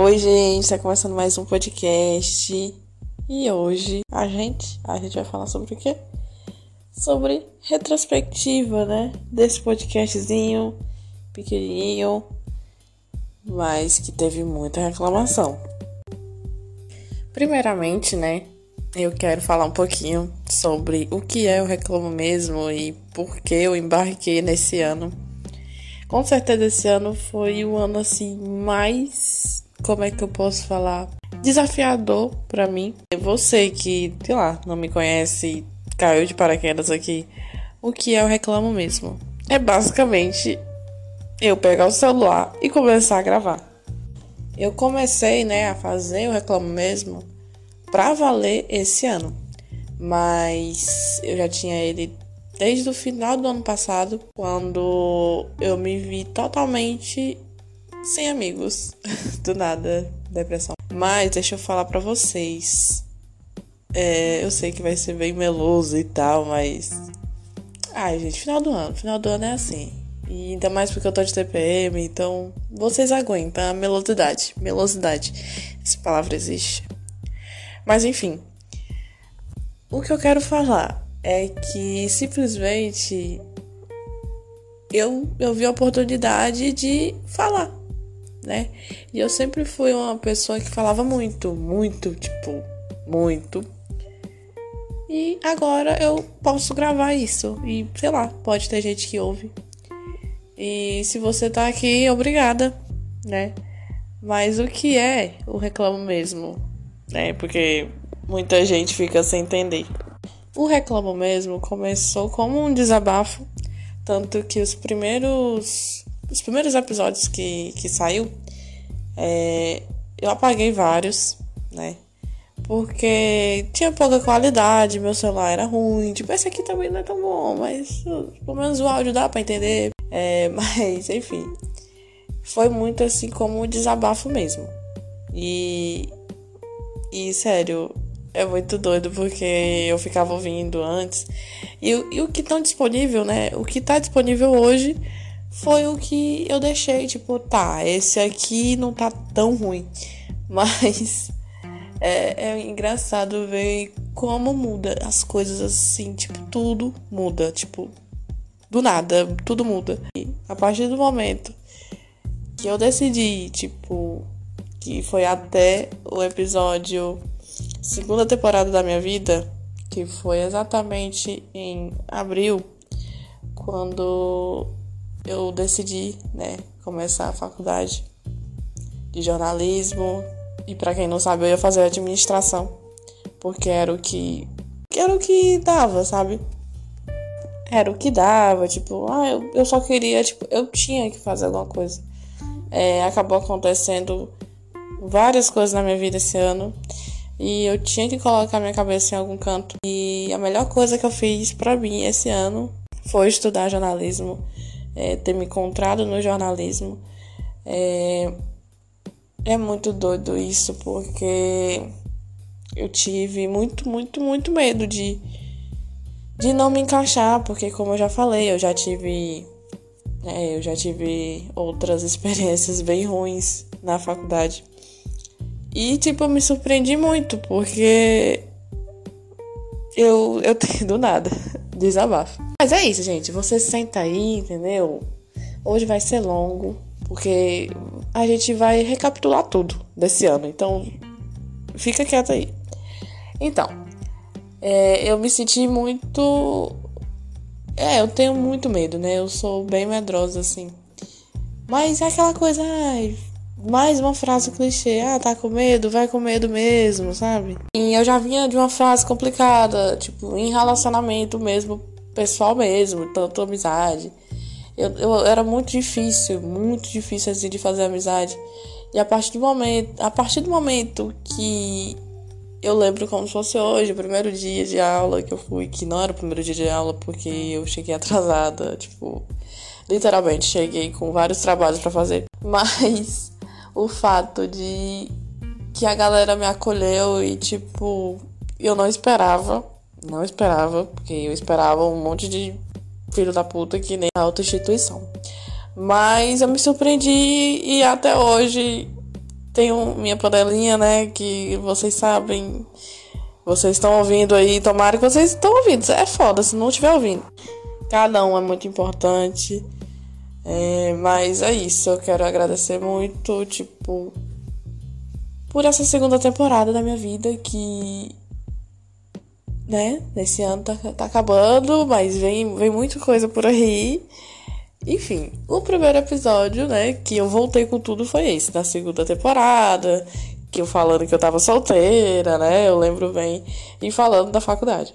Oi, gente, tá começando mais um podcast. E hoje a gente, a gente vai falar sobre o quê? Sobre retrospectiva, né? Desse podcastzinho pequenininho, mas que teve muita reclamação. Primeiramente, né? Eu quero falar um pouquinho sobre o que é o Reclamo Mesmo e por que eu embarquei nesse ano. Com certeza esse ano foi o ano assim mais, como é que eu posso falar, desafiador para mim. Você que, sei lá, não me conhece, caiu de paraquedas aqui. O que é o Reclamo Mesmo? É basicamente eu pegar o celular e começar a gravar. Eu comecei, né, a fazer o Reclamo Mesmo pra valer esse ano. Mas eu já tinha ele desde o final do ano passado, quando eu me vi totalmente sem amigos. do nada, depressão. Mas deixa eu falar pra vocês. É, eu sei que vai ser bem meloso e tal, mas. Ai, gente, final do ano. Final do ano é assim. E ainda mais porque eu tô de TPM, então vocês aguentam a melosidade. Melosidade. Essa palavra existe. Mas enfim. O que eu quero falar é que simplesmente eu, eu vi a oportunidade de falar, né? E eu sempre fui uma pessoa que falava muito, muito, tipo, muito. E agora eu posso gravar isso. E sei lá, pode ter gente que ouve. E se você tá aqui, obrigada, né? Mas o que é o reclamo mesmo? Né? Porque muita gente fica sem entender. O reclamo mesmo começou como um desabafo, tanto que os primeiros os primeiros episódios que, que saiu, é, eu apaguei vários, né? Porque tinha pouca qualidade, meu celular era ruim. Tipo, esse aqui também não é tão bom, mas pelo menos o áudio dá pra entender. É, mas, enfim. Foi muito assim como um desabafo mesmo. E. E, sério, é muito doido porque eu ficava ouvindo antes. E, e o que tá disponível, né? O que tá disponível hoje foi o que eu deixei. Tipo, tá, esse aqui não tá tão ruim. Mas. É, é engraçado ver como muda as coisas assim, tipo, tudo muda, tipo, do nada, tudo muda. E a partir do momento que eu decidi, tipo, que foi até o episódio segunda temporada da minha vida, que foi exatamente em abril, quando eu decidi, né, começar a faculdade de jornalismo. E para quem não sabe, eu ia fazer administração, porque era o que, era o que dava, sabe? era o que dava, tipo, ah, eu, eu só queria, tipo, eu tinha que fazer alguma coisa. É, acabou acontecendo várias coisas na minha vida esse ano e eu tinha que colocar minha cabeça em algum canto. E a melhor coisa que eu fiz para mim esse ano foi estudar jornalismo, é, ter me encontrado no jornalismo. É, é muito doido isso, porque eu tive muito, muito, muito medo de de não me encaixar, porque como eu já falei, eu já tive é, eu já tive outras experiências bem ruins na faculdade. E tipo, eu me surpreendi muito, porque eu eu tenho do nada desabafo. Mas é isso, gente, você senta aí, entendeu? Hoje vai ser longo, porque a gente vai recapitular tudo desse ano. Então, fica quieto aí. Então, é, eu me senti muito. É, eu tenho muito medo, né? Eu sou bem medrosa, assim. Mas é aquela coisa, ai, mais uma frase clichê. Ah, tá com medo? Vai com medo mesmo, sabe? E eu já vinha de uma frase complicada, tipo, em relacionamento mesmo, pessoal mesmo, tanto amizade. Eu, eu era muito difícil, muito difícil assim de fazer amizade. E a partir do momento, a partir do momento que eu lembro como se fosse hoje, o primeiro dia de aula que eu fui, que não era o primeiro dia de aula porque eu cheguei atrasada, tipo, literalmente cheguei com vários trabalhos para fazer, mas o fato de que a galera me acolheu e tipo, eu não esperava, não esperava, porque eu esperava um monte de filho da puta que nem a outra instituição. Mas eu me surpreendi e até hoje tenho minha panelinha, né? Que vocês sabem. Vocês estão ouvindo aí. Tomara que vocês estão ouvindo. É foda se não estiver ouvindo. Cada um é muito importante. É, mas é isso. Eu quero agradecer muito, tipo, por essa segunda temporada da minha vida que. Né? Nesse ano tá, tá acabando, mas vem, vem muita coisa por aí. Enfim, o primeiro episódio, né, que eu voltei com tudo foi esse, da segunda temporada, que eu falando que eu tava solteira, né, eu lembro bem, e falando da faculdade.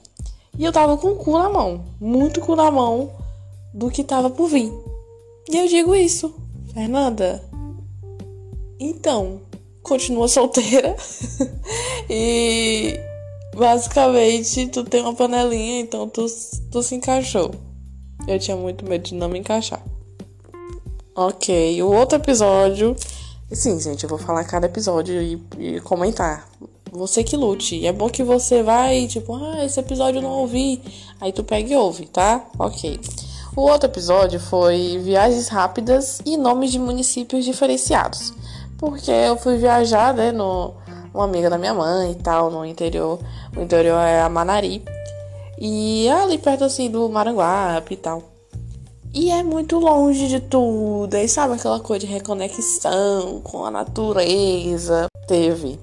E eu tava com o cu na mão, muito cu na mão do que tava por vir. E eu digo isso, Fernanda. Então, continua solteira e basicamente tu tem uma panelinha, então tu, tu se encaixou. Eu tinha muito medo de não me encaixar. Ok, o outro episódio. Sim, gente, eu vou falar cada episódio e, e comentar. Você que lute. É bom que você vai, tipo, ah, esse episódio eu não ouvi. Aí tu pega e ouve, tá? Ok. O outro episódio foi viagens rápidas e nomes de municípios diferenciados. Porque eu fui viajar, né, no, uma amiga da minha mãe e tal, no interior. O interior é a Manari. E é ali perto assim do Maranguape e tal. E é muito longe de tudo. Aí sabe aquela coisa de reconexão com a natureza? Teve.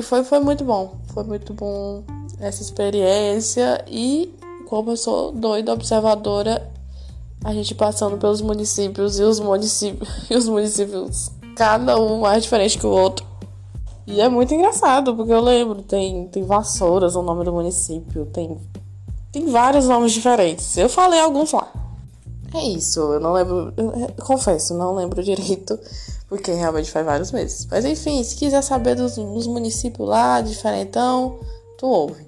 E foi, foi muito bom. Foi muito bom essa experiência. E como eu sou doida observadora, a gente passando pelos municípios e os municípios e os municípios, cada um mais diferente que o outro. E é muito engraçado, porque eu lembro, tem, tem Vassouras, o nome do município, tem tem vários nomes diferentes. Eu falei alguns lá. É isso, eu não lembro. Eu, confesso, não lembro direito, porque realmente faz vários meses. Mas enfim, se quiser saber dos, dos municípios lá, diferentão, tu ouve.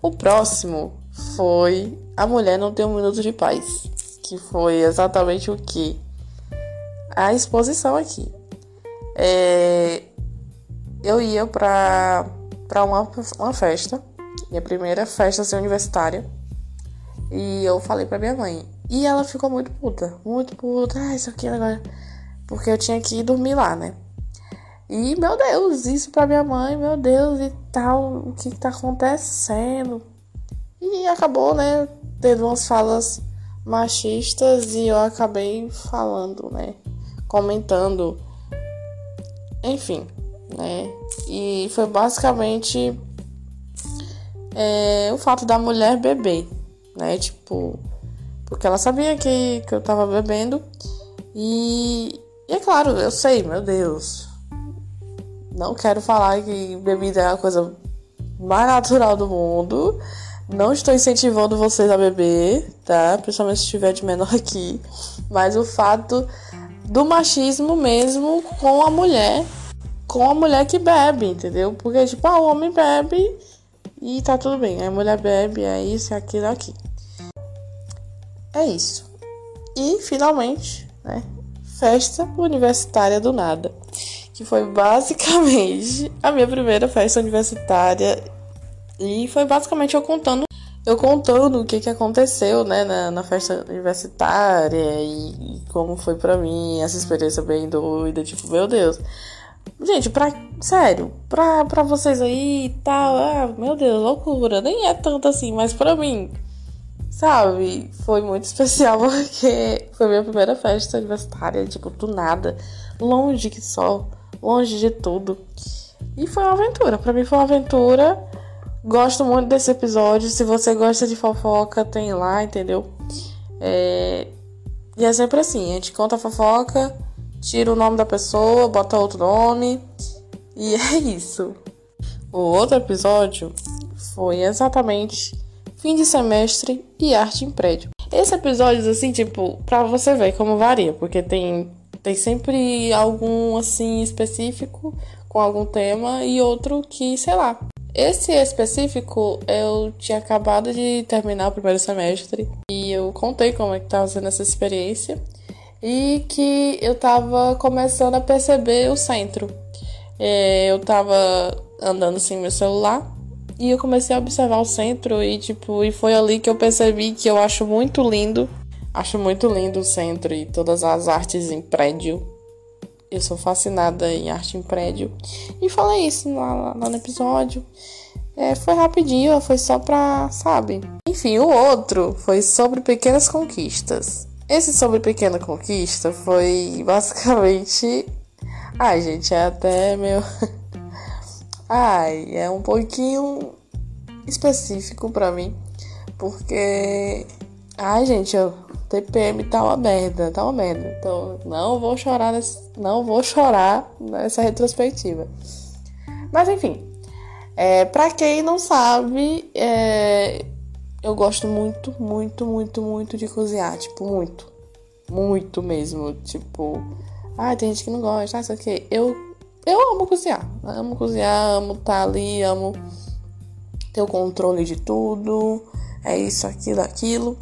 O próximo foi A Mulher Não Tem um Minuto de Paz. Que foi exatamente o que? A exposição aqui. É, eu ia pra uma, uma festa minha primeira festa assim, universitária. E eu falei pra minha mãe. E ela ficou muito puta, muito puta. Ah, isso aqui agora. Porque eu tinha que ir dormir lá, né? E, meu Deus, isso pra minha mãe, meu Deus, e tal, o que, que tá acontecendo? E acabou, né, tendo umas falas machistas e eu acabei falando, né, comentando, enfim, né, e foi basicamente é, o fato da mulher beber, né? Tipo, porque ela sabia que, que eu tava bebendo. E, e é claro, eu sei, meu Deus. Não quero falar que bebida é a coisa mais natural do mundo. Não estou incentivando vocês a beber, tá? Principalmente se estiver de menor aqui. Mas o fato do machismo mesmo com a mulher, com a mulher que bebe, entendeu? Porque, tipo, ah, o homem bebe e tá tudo bem. A mulher bebe, é isso, é aquilo, é aqui. É isso. E finalmente, né? Festa universitária do nada. Que foi basicamente a minha primeira festa universitária. E foi basicamente eu contando. Eu contando o que, que aconteceu, né, na, na festa universitária e, e como foi para mim essa experiência bem doida, tipo, meu Deus. Gente, pra. Sério, pra, pra vocês aí e tal. Ah, meu Deus, loucura. Nem é tanto assim, mas pra mim, sabe? Foi muito especial porque foi minha primeira festa universitária, tipo, do nada. Longe que só. Longe de tudo. E foi uma aventura. Pra mim foi uma aventura. Gosto muito desse episódio. Se você gosta de fofoca, tem lá, entendeu? É... E é sempre assim: a gente conta a fofoca tira o nome da pessoa, bota outro nome. E é isso. O outro episódio foi exatamente fim de semestre e arte em prédio. Esse episódio, assim, tipo, pra você ver como varia, porque tem, tem sempre algum, assim, específico com algum tema e outro que, sei lá. Esse específico, eu tinha acabado de terminar o primeiro semestre e eu contei como é que tava sendo essa experiência e que eu tava começando a perceber o centro. É, eu tava andando sem meu celular e eu comecei a observar o centro e tipo, e foi ali que eu percebi que eu acho muito lindo, acho muito lindo o centro e todas as artes em prédio. Eu sou fascinada em arte em prédio. E falei isso lá, lá no episódio. É, foi rapidinho, foi só pra, sabe? Enfim, o outro foi sobre pequenas conquistas. Esse sobre pequena conquista foi basicamente. Ai, gente, é até meu. Ai, é um pouquinho específico pra mim. Porque. Ai, gente, o TPM tá uma merda, tá uma merda. Então, não vou chorar nesse, não vou chorar nessa retrospectiva. Mas enfim, é, para quem não sabe, é, eu gosto muito, muito, muito, muito de cozinhar. Tipo, muito. Muito mesmo. Tipo, ah, tem gente que não gosta, ah, isso aqui. Eu, eu amo cozinhar. Amo cozinhar, amo estar tá ali, amo ter o controle de tudo. É isso, aquilo, aquilo.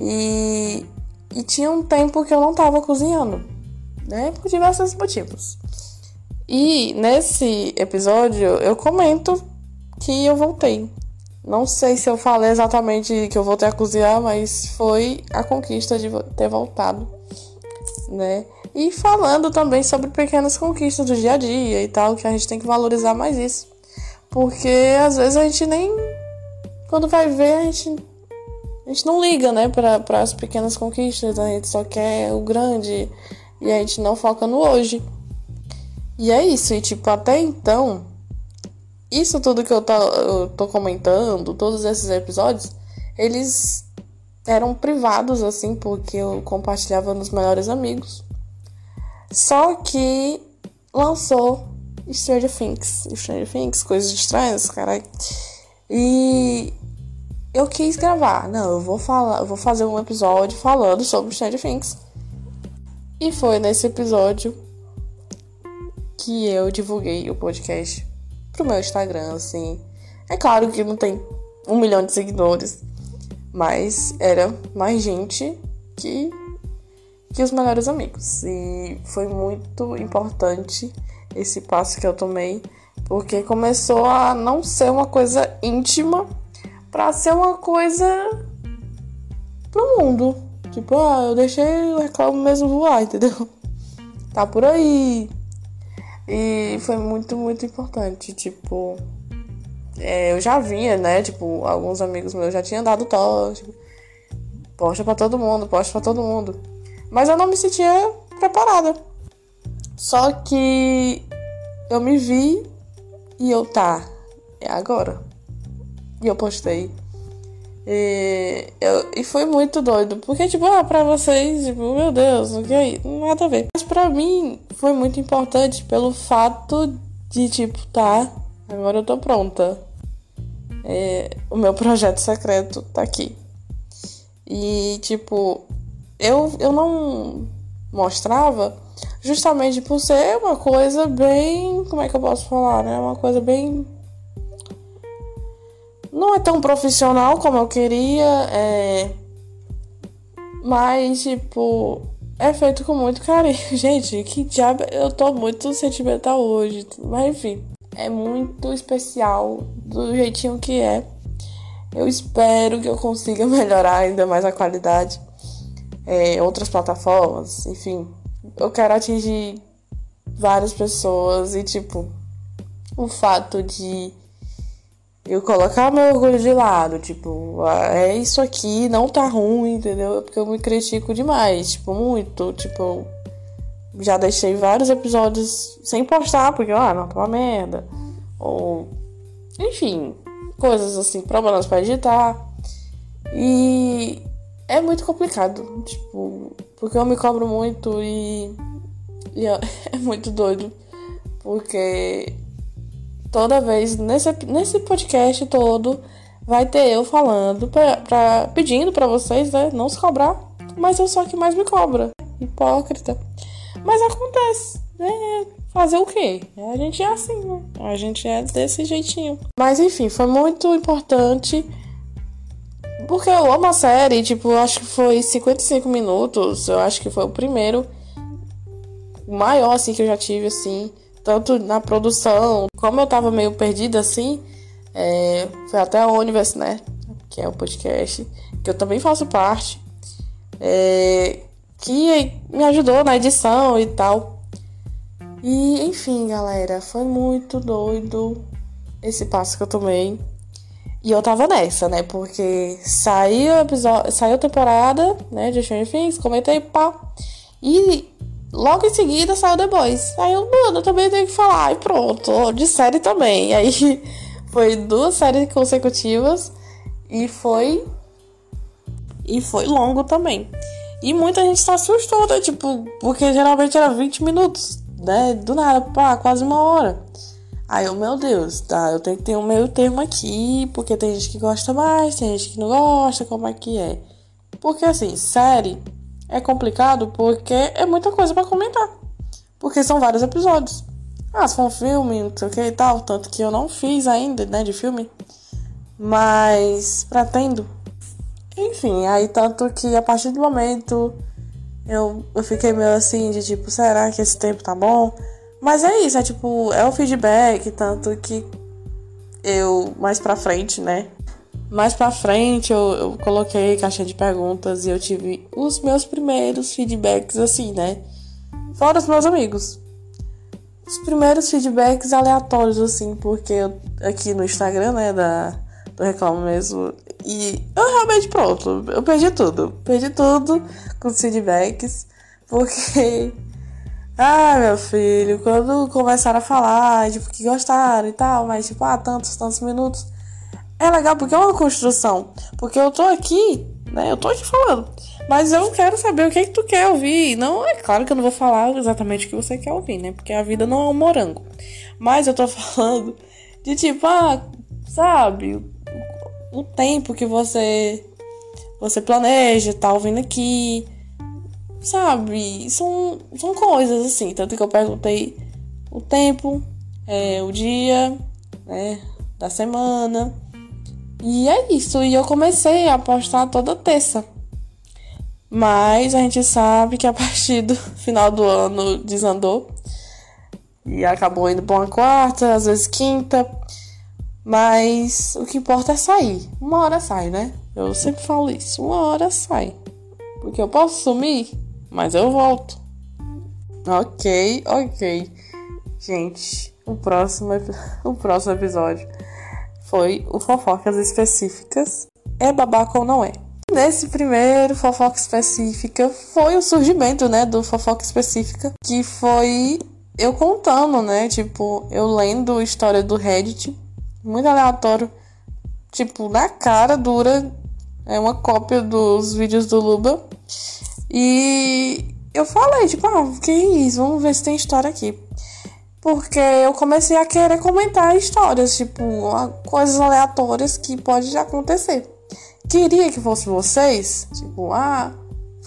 E, e tinha um tempo que eu não tava cozinhando, né? Por diversos motivos. E nesse episódio eu comento que eu voltei. Não sei se eu falei exatamente que eu voltei a cozinhar, mas foi a conquista de ter voltado, né? E falando também sobre pequenas conquistas do dia a dia e tal, que a gente tem que valorizar mais isso. Porque às vezes a gente nem. Quando vai ver, a gente. A gente não liga, né, para as pequenas conquistas, a gente só quer o grande e a gente não foca no hoje. E é isso, e tipo, até então, isso tudo que eu tô, eu tô comentando, todos esses episódios, eles eram privados, assim, porque eu compartilhava nos melhores amigos. Só que lançou Stranger Things. Stranger Things, coisas estranhas, caralho. E eu quis gravar. Não, eu vou falar, eu vou fazer um episódio falando sobre Stranger Things. E foi nesse episódio que eu divulguei o podcast pro meu Instagram, assim. É claro que não tem um milhão de seguidores, mas era mais gente que, que os melhores amigos. E foi muito importante esse passo que eu tomei, porque começou a não ser uma coisa íntima para ser uma coisa pro mundo. Tipo, ah, eu deixei o reclamo mesmo voar, entendeu? Tá por aí. E foi muito, muito importante. Tipo, é, eu já vinha, né? Tipo, alguns amigos meus já tinham dado toque. Posta pra todo mundo, posta pra todo mundo. Mas eu não me sentia preparada. Só que eu me vi e eu, tá, é agora. E eu postei. E, eu, e foi muito doido. Porque, tipo, ah, pra vocês, tipo, meu Deus, o que é Nada a ver. Mas pra mim foi muito importante pelo fato de, tipo, tá, agora eu tô pronta. É, o meu projeto secreto tá aqui. E, tipo, eu, eu não mostrava justamente por ser uma coisa bem. Como é que eu posso falar, né? Uma coisa bem não é tão profissional como eu queria, é... mas, tipo, é feito com muito carinho. Gente, que diabo, eu tô muito sentimental hoje, mas enfim, é muito especial do jeitinho que é. Eu espero que eu consiga melhorar ainda mais a qualidade. É, outras plataformas, enfim, eu quero atingir várias pessoas e, tipo, o fato de eu colocar meu orgulho de lado, tipo, ah, é isso aqui, não tá ruim, entendeu? Porque eu me critico demais, tipo, muito, tipo, já deixei vários episódios sem postar, porque, ah, não, tá uma merda. Ou, enfim, coisas assim, problemas para editar. E é muito complicado, tipo, porque eu me cobro muito e, e é muito doido, porque toda vez nesse, nesse podcast todo vai ter eu falando pra, pra pedindo para vocês, né, não se cobrar, mas eu sou a que mais me cobra. Hipócrita. Mas acontece, né? Fazer o quê? A gente é assim, né? A gente é desse jeitinho. Mas enfim, foi muito importante. Porque eu amo a série, tipo, acho que foi 55 minutos. Eu acho que foi o primeiro maior, assim, que eu já tive, assim tanto na produção, como eu tava meio perdida assim, é, foi até o Universe, né? Que é o podcast, que eu também faço parte, é, que me ajudou na edição e tal. E enfim, galera, foi muito doido esse passo que eu tomei. E eu tava nessa, né? Porque saiu episódio, saiu a temporada, né, de Stranger Things, comentei, pá. E logo em seguida saiu The Boys. Aí eu, mano, eu também tenho que falar. E pronto, de série também. Aí foi duas séries consecutivas e foi e foi longo também. E muita gente se assustou, né? Tipo, porque geralmente era 20 minutos, né? Do nada, pá, quase uma hora. Aí eu, meu Deus, tá, eu tenho que ter um meio termo aqui, porque tem gente que gosta mais, tem gente que não gosta, como é que é? Porque assim, série é complicado porque é muita coisa para comentar. Porque são vários episódios. Ah, se for um filme, não sei o que e tal, tanto que eu não fiz ainda, né, de filme. Mas pretendo. Enfim, aí tanto que a partir do momento eu, eu fiquei meio assim de tipo, será que esse tempo tá bom? Mas é isso, é tipo, é o feedback, tanto que eu, mais pra frente, né? Mais pra frente eu, eu coloquei caixinha de perguntas e eu tive os meus primeiros feedbacks assim, né? Fora os meus amigos. Os primeiros feedbacks aleatórios, assim, porque eu, aqui no Instagram, né, da, do Reclamo mesmo, e eu realmente, pronto, eu perdi tudo. Perdi tudo com os feedbacks, porque ah, meu filho, quando começaram a falar, tipo, que gostaram e tal, mas tipo, ah, tantos, tantos minutos. É legal porque é uma construção. Porque eu tô aqui, né? Eu tô aqui falando. Mas eu quero saber o que, é que tu quer ouvir. Não, é claro que eu não vou falar exatamente o que você quer ouvir, né? Porque a vida não é um morango. Mas eu tô falando de tipo, ah, sabe, o tempo que você você planeja, tá ouvindo aqui Sabe? São, são coisas assim. Tanto que eu perguntei o tempo, é, o dia, né? Da semana. E é isso. E eu comecei a postar toda terça. Mas a gente sabe que a partir do final do ano desandou. E acabou indo pra uma quarta, às vezes quinta. Mas o que importa é sair. Uma hora sai, né? Eu sempre falo isso. Uma hora sai. Porque eu posso sumir mas eu volto. Ok, ok. Gente, o próximo, o próximo episódio foi o Fofocas Específicas. É babaca ou não é? Nesse primeiro fofoca específica foi o surgimento, né, do fofoca específica, que foi eu contando, né, tipo, eu lendo história do Reddit, muito aleatório, tipo, na cara dura, é uma cópia dos vídeos do Luba. E eu falei, tipo, ah, que isso? Vamos ver se tem história aqui. Porque eu comecei a querer comentar histórias, tipo, coisas aleatórias que pode acontecer. Queria que fosse vocês, tipo, ah,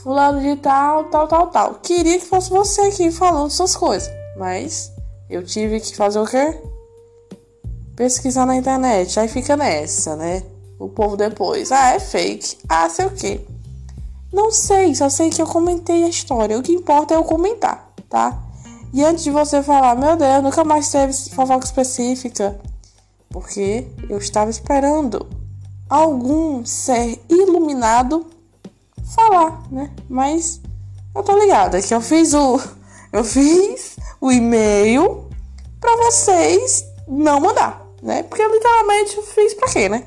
fulano de tal, tal, tal, tal. Queria que fosse você aqui falando suas coisas. Mas eu tive que fazer o quê? Pesquisar na internet. Aí fica nessa, né? O povo depois. Ah, é fake. Ah, sei o quê. Não sei, só sei que eu comentei a história. O que importa é eu comentar, tá? E antes de você falar, meu Deus, nunca mais teve fofoca específica. Porque eu estava esperando algum ser iluminado falar, né? Mas eu tô ligada que eu fiz o eu fiz o e-mail para vocês não mandar, né? Porque eu literalmente eu fiz para quê, né?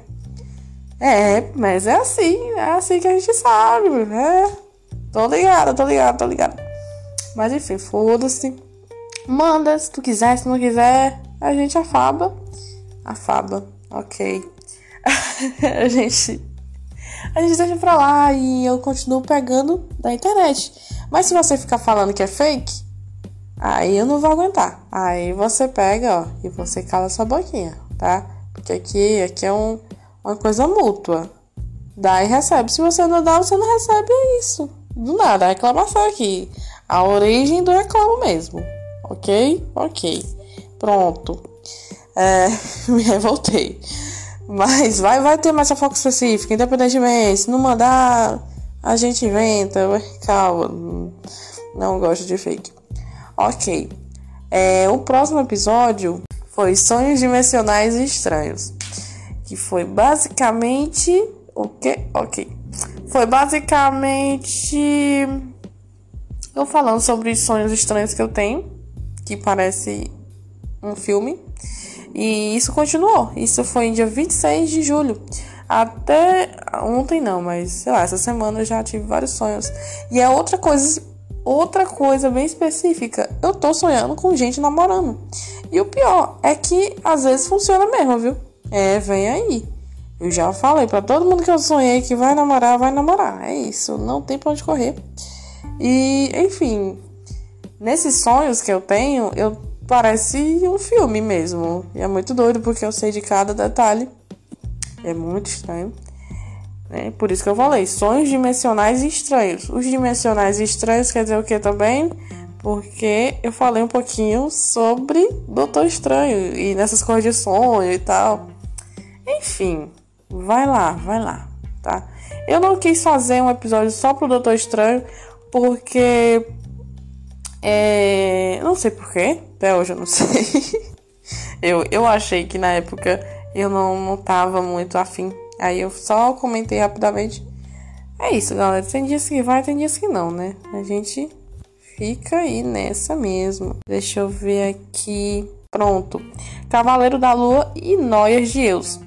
É, mas é assim, é assim que a gente sabe, né? Tô ligada, tô ligada, tô ligada. Mas enfim, foda-se. Manda se tu quiser, se não quiser, a gente afaba. Afaba, ok. a gente. A gente deixa pra lá e eu continuo pegando da internet. Mas se você ficar falando que é fake, aí eu não vou aguentar. Aí você pega, ó, e você cala sua boquinha, tá? Porque aqui, aqui é um uma coisa mútua. Dá e recebe. Se você não dá, você não recebe é isso. Do nada, a reclamação aqui. A origem do reclamo mesmo. Ok? Ok. Pronto. É, me revoltei. Mas vai, vai ter mais foco específica, independentemente. Se não mandar, a gente inventa. Calma. Não gosto de fake. Ok. É, o próximo episódio foi Sonhos Dimensionais Estranhos que foi basicamente o que? Ok. Foi basicamente eu falando sobre sonhos estranhos que eu tenho, que parece um filme. E isso continuou. Isso foi em dia 26 de julho. Até ontem não, mas sei lá, essa semana eu já tive vários sonhos. E é outra coisa, outra coisa bem específica. Eu tô sonhando com gente namorando. E o pior é que às vezes funciona mesmo, viu? É, vem aí. Eu já falei para todo mundo que eu sonhei que vai namorar, vai namorar. É isso, não tem pra onde correr. E, enfim, nesses sonhos que eu tenho, eu parece um filme mesmo. E é muito doido porque eu sei de cada detalhe. É muito estranho. Né? Por isso que eu falei, sonhos dimensionais estranhos. Os dimensionais estranhos quer dizer o que também? Porque eu falei um pouquinho sobre Doutor Estranho e nessas coisas de sonho e tal. Enfim, vai lá, vai lá, tá? Eu não quis fazer um episódio só pro Doutor Estranho, porque. É, não sei porquê, até hoje eu não sei. eu, eu achei que na época eu não, não tava muito afim. Aí eu só comentei rapidamente. É isso, galera. Tem dias que vai, tem dias que não, né? A gente fica aí nessa mesmo. Deixa eu ver aqui. Pronto. Cavaleiro da Lua e Noias de Eus.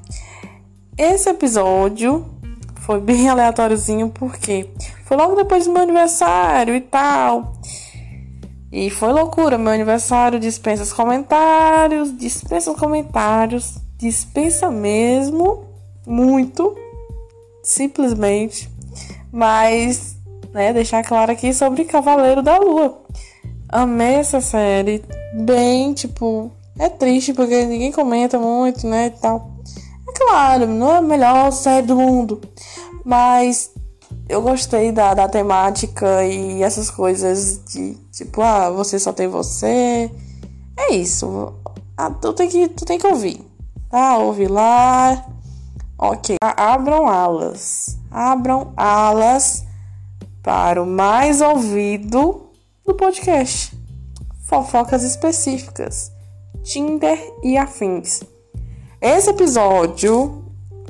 Esse episódio foi bem aleatóriozinho porque foi logo depois do meu aniversário e tal. E foi loucura, meu aniversário dispensa os comentários, dispensa os comentários, dispensa mesmo, muito, simplesmente. Mas, né, deixar claro aqui sobre Cavaleiro da Lua. Amei essa série, bem, tipo, é triste porque ninguém comenta muito, né, e tal. É claro, não é a melhor série do mundo, mas eu gostei da, da temática e essas coisas de tipo, ah, você só tem você. É isso. Ah, tu tem que, tu tem que ouvir. Tá? Ouve lá. Ok. Abram alas. Abram alas para o mais ouvido do podcast. Fofocas específicas. Tinder e afins. Esse episódio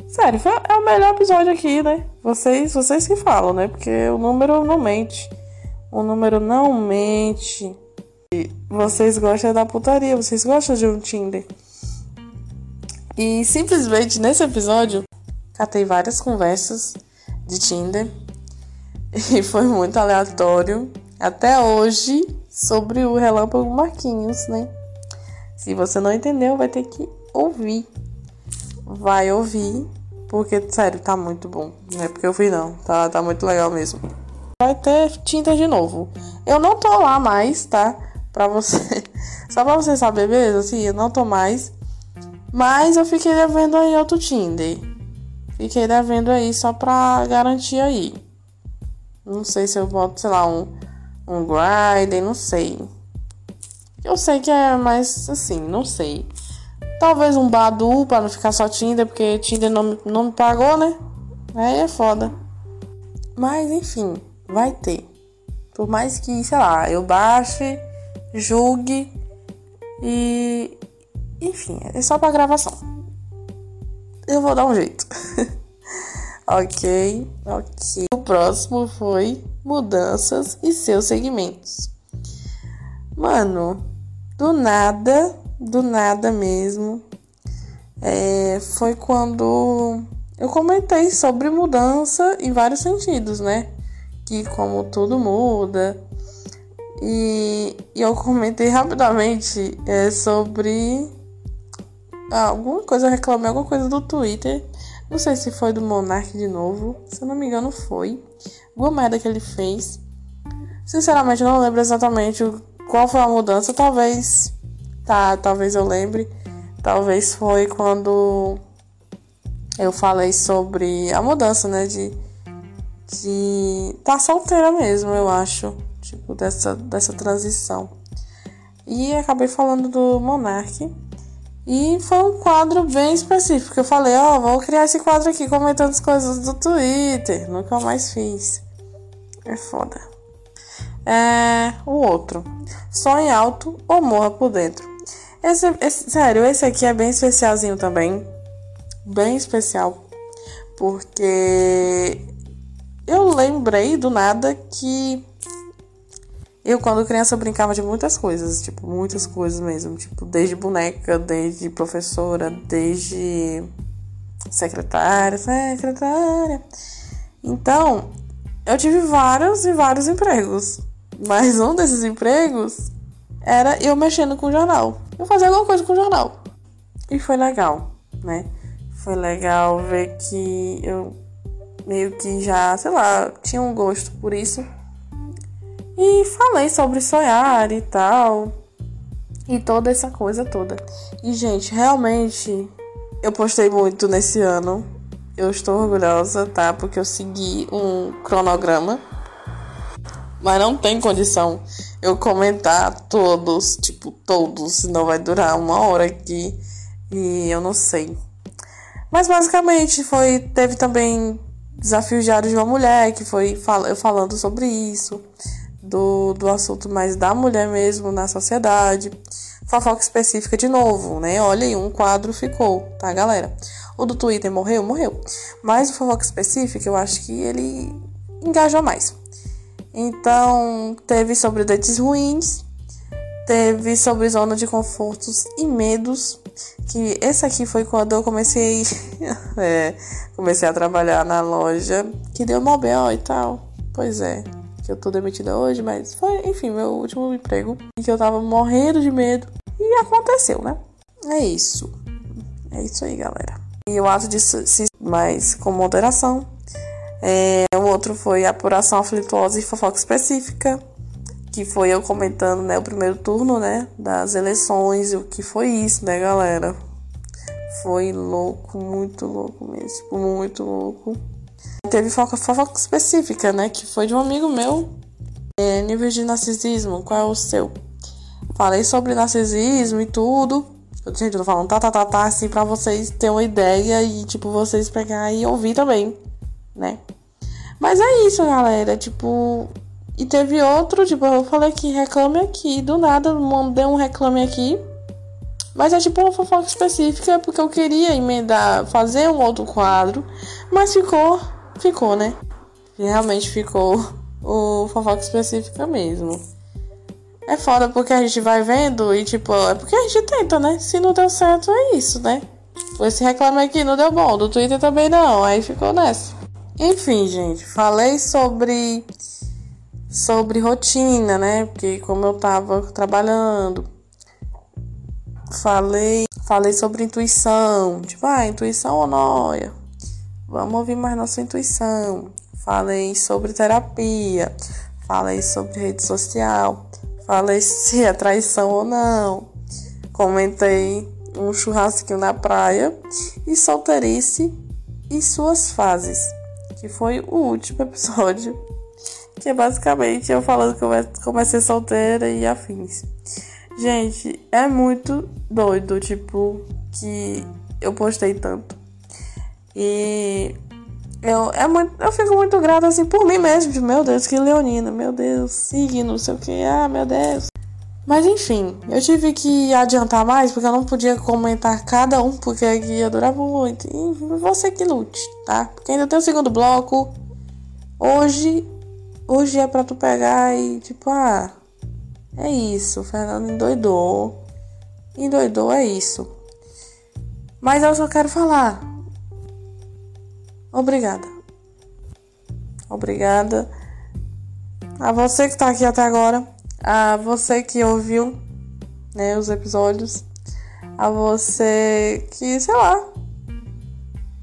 Sério, é o melhor episódio aqui, né? Vocês, vocês que falam, né? Porque o número não mente. O número não mente. E vocês gostam da putaria, vocês gostam de um Tinder. E simplesmente nesse episódio, catei várias conversas de Tinder. E foi muito aleatório. Até hoje, sobre o Relâmpago Marquinhos, né? Se você não entendeu, vai ter que ouvir. Vai ouvir porque, sério, tá muito bom. Não é porque eu fui, não. Tá, tá muito legal mesmo. Vai ter tinta de novo. Eu não tô lá mais, tá? Pra você. Só pra você saber, beleza? Assim, eu não tô mais. Mas eu fiquei devendo aí outro Tinder. Fiquei devendo aí só pra garantir aí. Não sei se eu boto, sei lá, um, um Grindr, não sei. Eu sei que é mais assim, não sei. Talvez um Badu pra não ficar só Tinder, porque Tinder não, não me pagou, né? Aí é foda. Mas enfim, vai ter. Por mais que, sei lá, eu baixe, julgue e. Enfim, é só pra gravação. Eu vou dar um jeito. ok, ok. O próximo foi mudanças e seus segmentos. Mano, do nada do nada mesmo, é, foi quando eu comentei sobre mudança em vários sentidos, né? Que como tudo muda. E, e eu comentei rapidamente é, sobre alguma coisa, eu reclamei alguma coisa do Twitter. Não sei se foi do Monark de novo. Se eu não me engano, foi. Alguma merda que ele fez. Sinceramente, eu não lembro exatamente qual foi a mudança. Talvez Tá, talvez eu lembre. Talvez foi quando eu falei sobre a mudança, né? De. De. Tá solteira mesmo, eu acho. Tipo, dessa, dessa transição. E acabei falando do Monark. E foi um quadro bem específico. Eu falei, ó, oh, vou criar esse quadro aqui comentando as coisas do Twitter. Nunca mais fiz. É foda. É, o outro. Sonhe alto ou morra por dentro. Esse, esse, sério, esse aqui é bem especialzinho também. Bem especial. Porque eu lembrei do nada que Eu, quando criança, brincava de muitas coisas, tipo, muitas coisas mesmo. Tipo, desde boneca, desde professora, desde secretária, secretária. Então, eu tive vários e vários empregos. Mas um desses empregos era eu mexendo com jornal. Eu fazia alguma coisa com jornal. E foi legal, né? Foi legal ver que eu meio que já, sei lá, tinha um gosto por isso. E falei sobre sonhar e tal. E toda essa coisa toda. E, gente, realmente eu postei muito nesse ano. Eu estou orgulhosa, tá? Porque eu segui um cronograma. Mas não tem condição eu comentar todos, tipo, todos, senão vai durar uma hora aqui. E eu não sei. Mas basicamente foi. Teve também desafios diários de uma mulher, que foi fal eu falando sobre isso do, do assunto mais da mulher mesmo na sociedade. Fofoca específica de novo, né? Olha aí, um quadro ficou, tá, galera? O do Twitter morreu? Morreu. Mas o fofoca específica, eu acho que ele engajou mais. Então, teve sobre dates ruins, teve sobre zona de confortos e medos, que esse aqui foi quando eu comecei é, comecei a trabalhar na loja, que deu mó e tal. Pois é, que eu tô demitida hoje, mas foi, enfim, meu último emprego. E que eu tava morrendo de medo. E aconteceu, né? É isso. É isso aí, galera. E o ato de se mais com moderação. É, o outro foi apuração aflituosa e fofoca específica. Que foi eu comentando, né, o primeiro turno, né, das eleições. E o que foi isso, né, galera? Foi louco, muito louco mesmo. Tipo, muito louco. Teve fofoca específica, né? Que foi de um amigo meu. É, nível de narcisismo, qual é o seu? Falei sobre narcisismo e tudo. Gente, eu tô falando tá, tá, tá, tá, assim, pra vocês terem uma ideia e, tipo, vocês pegar e ouvir também, né? Mas é isso, galera. Tipo. E teve outro, tipo, eu falei que reclame aqui. Do nada, mandei um reclame aqui. Mas é tipo uma fofoca específica, porque eu queria emendar, fazer um outro quadro. Mas ficou ficou, né? Realmente ficou o fofoca específica mesmo. É foda porque a gente vai vendo e, tipo, é porque a gente tenta, né? Se não deu certo, é isso, né? Esse reclame aqui não deu bom, do Twitter também não, aí ficou nessa. Enfim, gente, falei sobre sobre rotina, né? Porque como eu tava trabalhando, falei, falei sobre intuição, tipo, ah, intuição ou noia. Vamos ouvir mais nossa intuição. Falei sobre terapia. Falei sobre rede social. Falei se é traição ou não. Comentei um churrasquinho na praia e solteirice e suas fases, que foi o último episódio, que é basicamente eu falando que eu comecei solteira e afins. Gente, é muito doido, tipo, que eu postei tanto. E eu, é muito, eu fico muito grata assim por mim mesmo. Meu Deus, que leonina, meu Deus, signo, não sei o que, ah, meu Deus. Mas enfim, eu tive que adiantar mais porque eu não podia comentar cada um, porque ia durar muito. E você que lute, tá? Porque ainda tem o segundo bloco. Hoje, hoje é pra tu pegar e tipo, ah, é isso, o Fernando endoidou. Endoidou, é isso. Mas eu só quero falar. Obrigada. Obrigada a você que está aqui até agora, a você que ouviu né, os episódios, a você que, sei lá,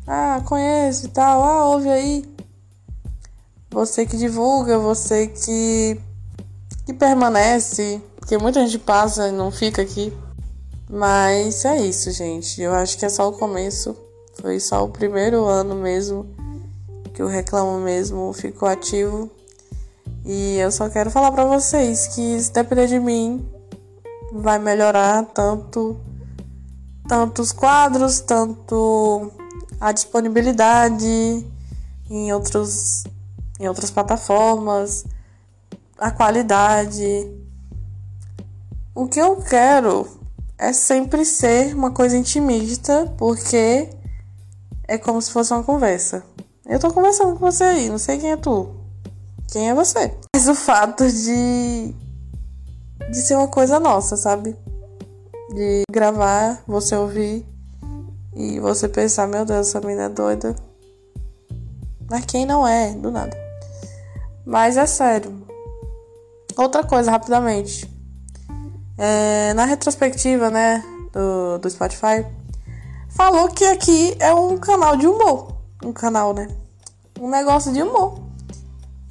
ah, conhece e tal, ah, ouve aí. Você que divulga, você que, que permanece, porque muita gente passa e não fica aqui. Mas é isso, gente. Eu acho que é só o começo. Foi só o primeiro ano mesmo que o Reclamo mesmo ficou ativo. E eu só quero falar para vocês que se depender de mim, vai melhorar tanto tanto os quadros, tanto a disponibilidade em outros em outras plataformas, a qualidade. O que eu quero é sempre ser uma coisa intimista, porque é como se fosse uma conversa. Eu tô conversando com você aí, não sei quem é tu. Quem é você? Mas o fato de de ser uma coisa nossa, sabe? De gravar, você ouvir e você pensar, meu Deus, essa menina é doida. Mas quem não é, do nada. Mas é sério. Outra coisa, rapidamente. É, na retrospectiva, né, do, do Spotify, falou que aqui é um canal de humor. Um canal, né? Um negócio de humor.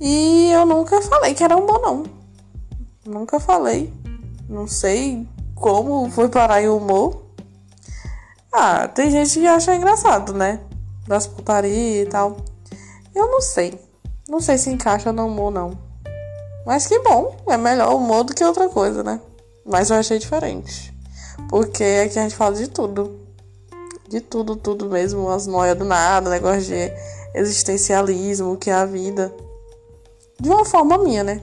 E eu nunca falei que era humor, não. Nunca falei. Não sei como foi parar em humor. Ah, tem gente que acha engraçado, né? Das putaria e tal. Eu não sei. Não sei se encaixa no humor, não. Mas que bom. É melhor humor do que outra coisa, né? Mas eu achei diferente. Porque aqui a gente fala de tudo. De tudo, tudo mesmo. As noias do nada, negócio de existencialismo, que é a vida. De uma forma minha, né?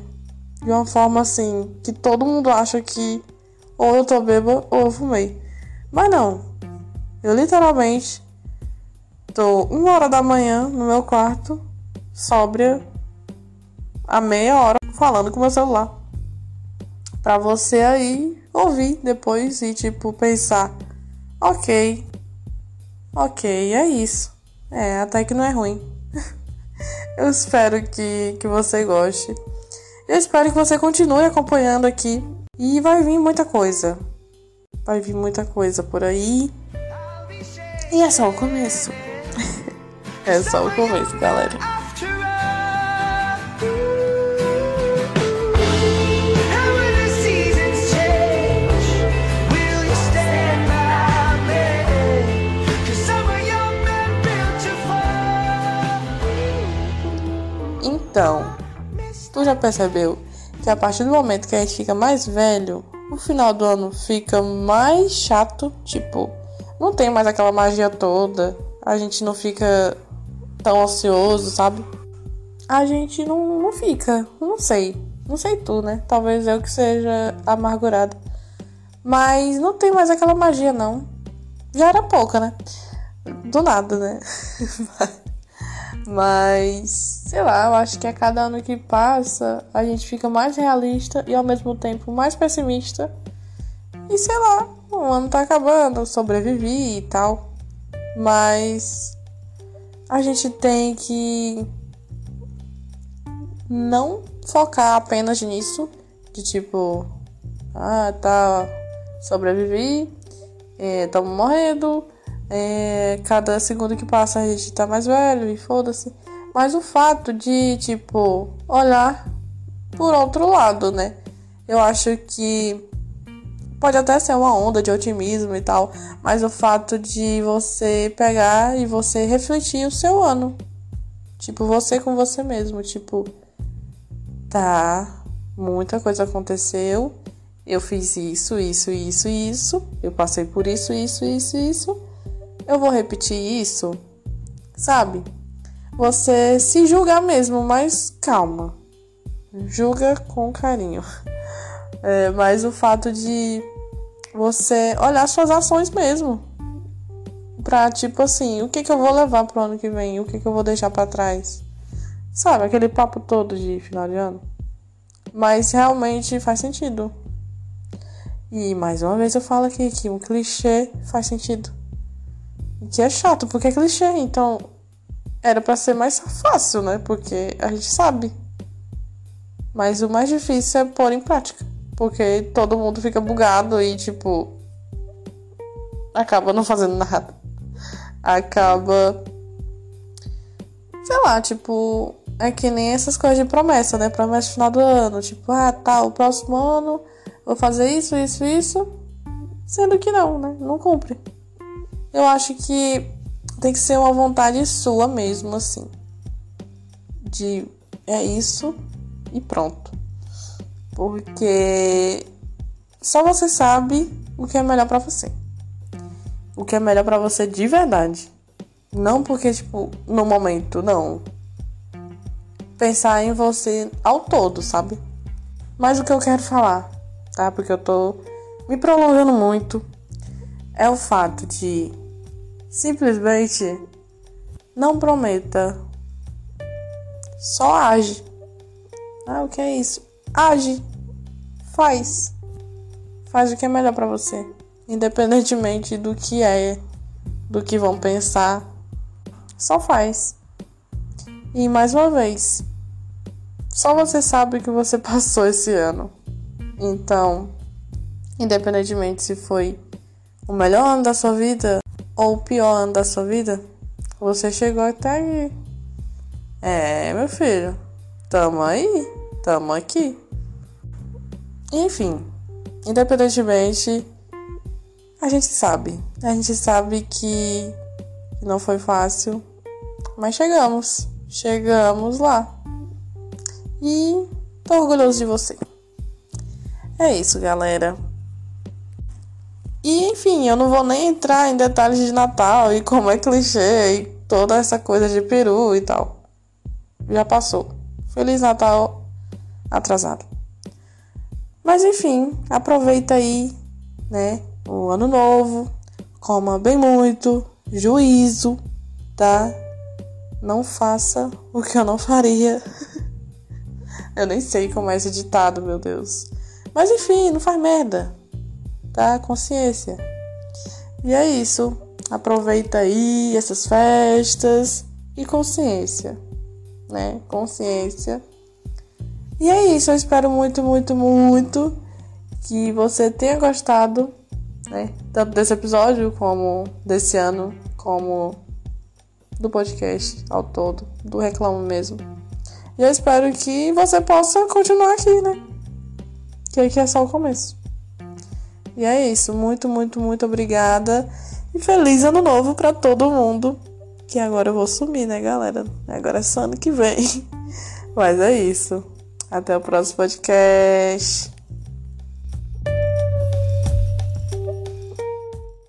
De uma forma assim, que todo mundo acha que ou eu tô bêbada ou eu fumei. Mas não. Eu literalmente tô uma hora da manhã no meu quarto, sóbria, a meia hora, falando com meu celular. Pra você aí ouvir depois e tipo pensar, ok, ok, é isso. É, até que não é ruim. Eu espero que, que você goste. Eu espero que você continue acompanhando aqui. E vai vir muita coisa. Vai vir muita coisa por aí. E é só o começo. é só o começo, galera. Então, tu já percebeu que a partir do momento que a gente fica mais velho, o final do ano fica mais chato? Tipo, não tem mais aquela magia toda, a gente não fica tão ansioso, sabe? A gente não, não fica, não sei. Não sei tu, né? Talvez eu que seja amargurada. Mas não tem mais aquela magia, não. Já era pouca, né? Do nada, né? Mas, sei lá, eu acho que a cada ano que passa, a gente fica mais realista e ao mesmo tempo mais pessimista. E sei lá, o ano tá acabando, sobrevivi e tal. Mas a gente tem que não focar apenas nisso, de tipo, ah, tá, sobrevivi, estamos é, morrendo, é, cada segundo que passa a gente tá mais velho e foda-se. Mas o fato de, tipo, olhar por outro lado, né? Eu acho que pode até ser uma onda de otimismo e tal, mas o fato de você pegar e você refletir o seu ano. Tipo, você com você mesmo. Tipo, tá, muita coisa aconteceu. Eu fiz isso, isso, isso, isso. Eu passei por isso, isso, isso, isso eu vou repetir isso, sabe? Você se julgar mesmo, mas calma. Julga com carinho. É, mas o fato de você olhar suas ações mesmo. Pra, tipo assim, o que, que eu vou levar pro ano que vem? O que, que eu vou deixar para trás? Sabe, aquele papo todo de final de ano. Mas realmente faz sentido. E mais uma vez eu falo aqui que um clichê faz sentido. Que é chato, porque é clichê. Então, era para ser mais fácil, né? Porque a gente sabe. Mas o mais difícil é pôr em prática. Porque todo mundo fica bugado e, tipo. Acaba não fazendo nada. Acaba. Sei lá, tipo. É que nem essas coisas de promessa, né? Promessa no final do ano. Tipo, ah, tá, o próximo ano vou fazer isso, isso, isso. Sendo que não, né? Não cumpre. Eu acho que tem que ser uma vontade sua mesmo, assim. De é isso e pronto. Porque só você sabe o que é melhor para você. O que é melhor para você de verdade. Não porque, tipo, no momento, não. Pensar em você ao todo, sabe? Mas o que eu quero falar, tá? Porque eu tô me prolongando muito. É o fato de Simplesmente não prometa. Só age. Ah, o que é isso? Age. Faz. Faz o que é melhor para você, independentemente do que é, do que vão pensar. Só faz. E mais uma vez, só você sabe o que você passou esse ano. Então, independentemente se foi o melhor ano da sua vida ou o pior ano da sua vida, você chegou até aí. É, meu filho, tamo aí, tamo aqui. Enfim, independentemente, a gente sabe. A gente sabe que não foi fácil, mas chegamos. Chegamos lá. E tô orgulhoso de você. É isso, galera. E enfim, eu não vou nem entrar em detalhes de Natal e como é clichê e toda essa coisa de peru e tal. Já passou. Feliz Natal atrasado. Mas enfim, aproveita aí, né? O ano novo. Coma bem muito. Juízo, tá? Não faça o que eu não faria. eu nem sei como é esse ditado, meu Deus. Mas enfim, não faz merda tá? Consciência. E é isso. Aproveita aí essas festas e consciência, né? Consciência. E é isso. Eu espero muito, muito, muito que você tenha gostado, né? Tanto desse episódio como desse ano, como do podcast ao todo, do reclamo mesmo. E eu espero que você possa continuar aqui, né? Que aqui é só o começo. E é isso. Muito, muito, muito obrigada. E feliz ano novo para todo mundo. Que agora eu vou sumir, né, galera? Agora é só ano que vem. Mas é isso. Até o próximo podcast.